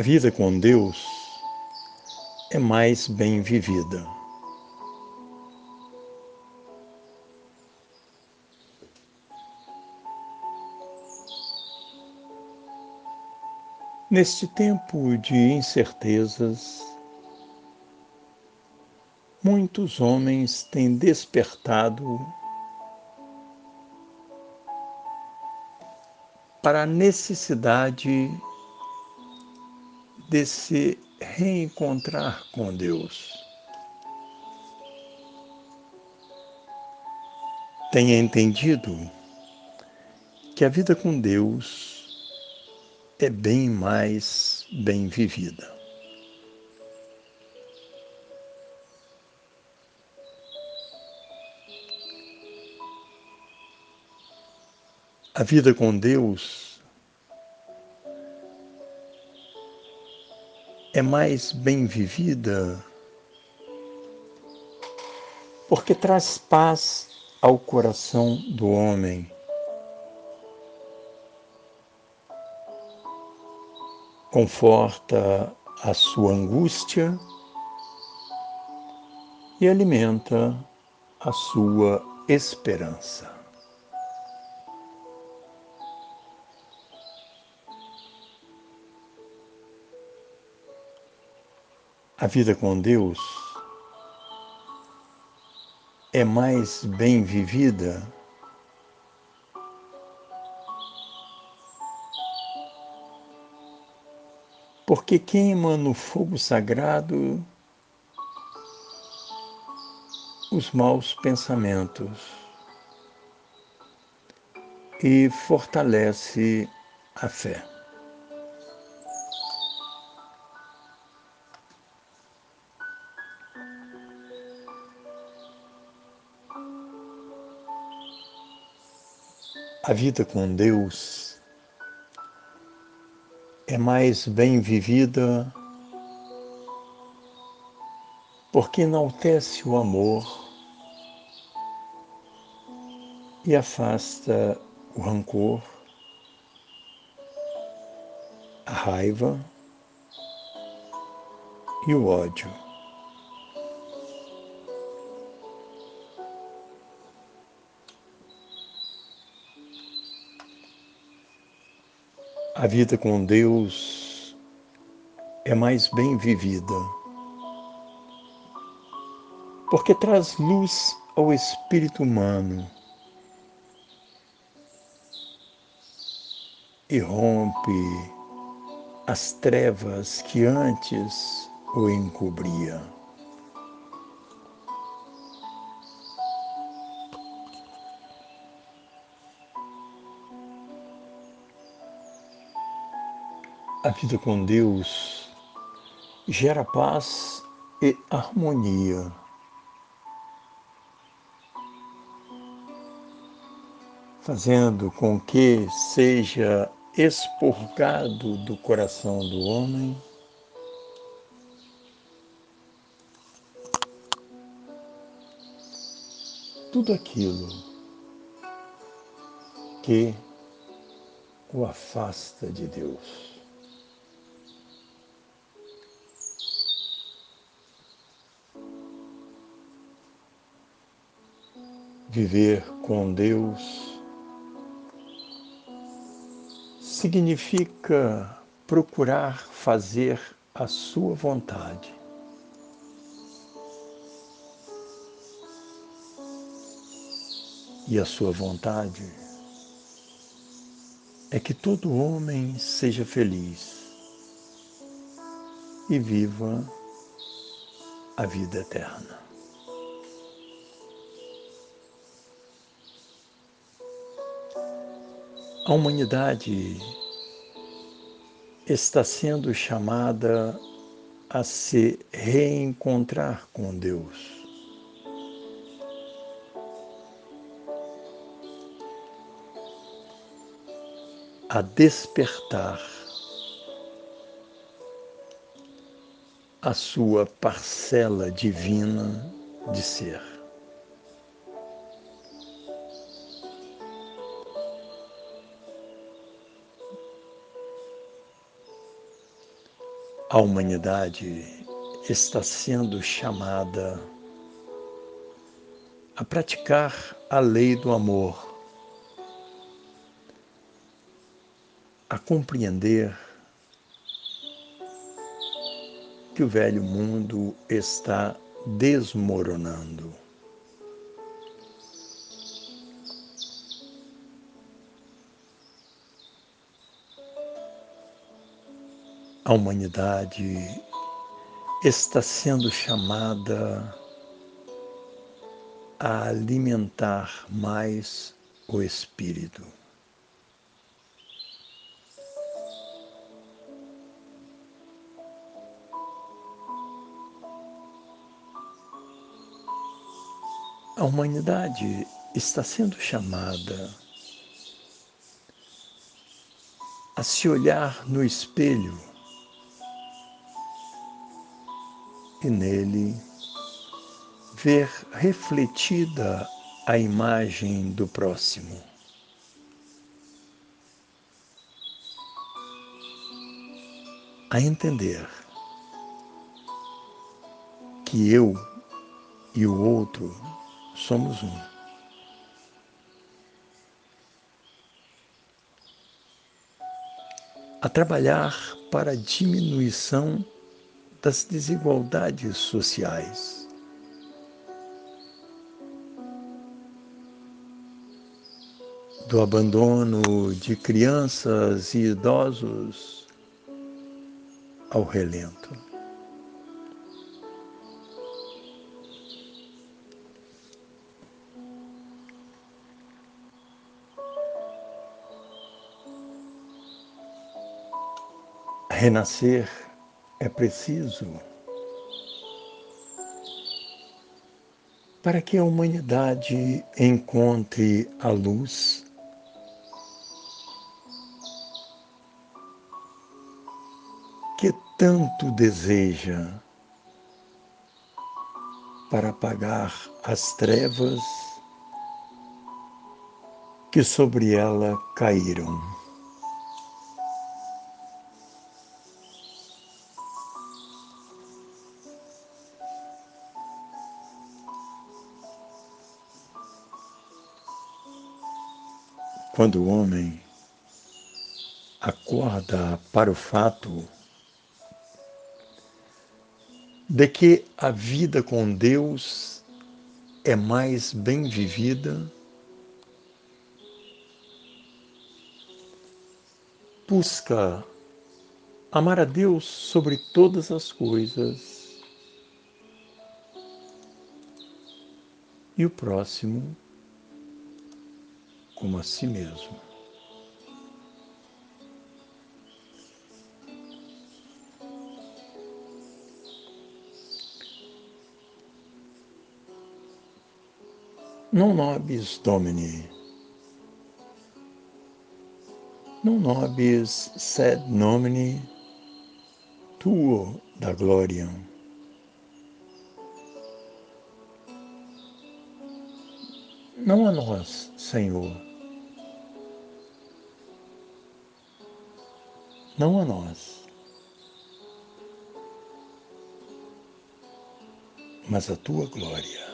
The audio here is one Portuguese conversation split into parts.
A vida com Deus é mais bem vivida. Neste tempo de incertezas, muitos homens têm despertado para a necessidade de se reencontrar com Deus. Tenha entendido que a vida com Deus é bem mais bem vivida. A vida com Deus é mais bem vivida porque traz paz ao coração do homem conforta a sua angústia e alimenta a sua esperança. A vida com Deus é mais bem vivida porque queima no fogo sagrado os maus pensamentos e fortalece a fé. A vida com Deus é mais bem vivida porque enaltece o amor e afasta o rancor, a raiva e o ódio. A vida com Deus é mais bem vivida, porque traz luz ao espírito humano e rompe as trevas que antes o encobria. A vida com Deus gera paz e harmonia. Fazendo com que seja expurgado do coração do homem tudo aquilo que o afasta de Deus. Viver com Deus significa procurar fazer a sua vontade. E a sua vontade é que todo homem seja feliz e viva a vida eterna. A humanidade está sendo chamada a se reencontrar com Deus. A despertar a sua parcela divina de ser. A humanidade está sendo chamada a praticar a lei do amor, a compreender que o velho mundo está desmoronando. A humanidade está sendo chamada a alimentar mais o espírito. A humanidade está sendo chamada a se olhar no espelho e nele ver refletida a imagem do próximo. A entender que eu e o outro somos um. A trabalhar para a diminuição das desigualdades sociais. Do abandono de crianças e idosos ao relento. Renascer é preciso para que a humanidade encontre a luz que tanto deseja para apagar as trevas que sobre ela caíram. Quando o homem acorda para o fato de que a vida com Deus é mais bem vivida, busca amar a Deus sobre todas as coisas. E o próximo como a si mesmo. Non nobis Domini, non nobis sed nomini tuo da gloria. Não a nós, Senhor, não a nós, mas a tua glória.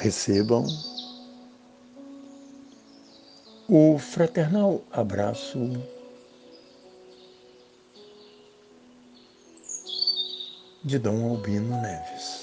Recebam o fraternal abraço de Dom Albino Neves.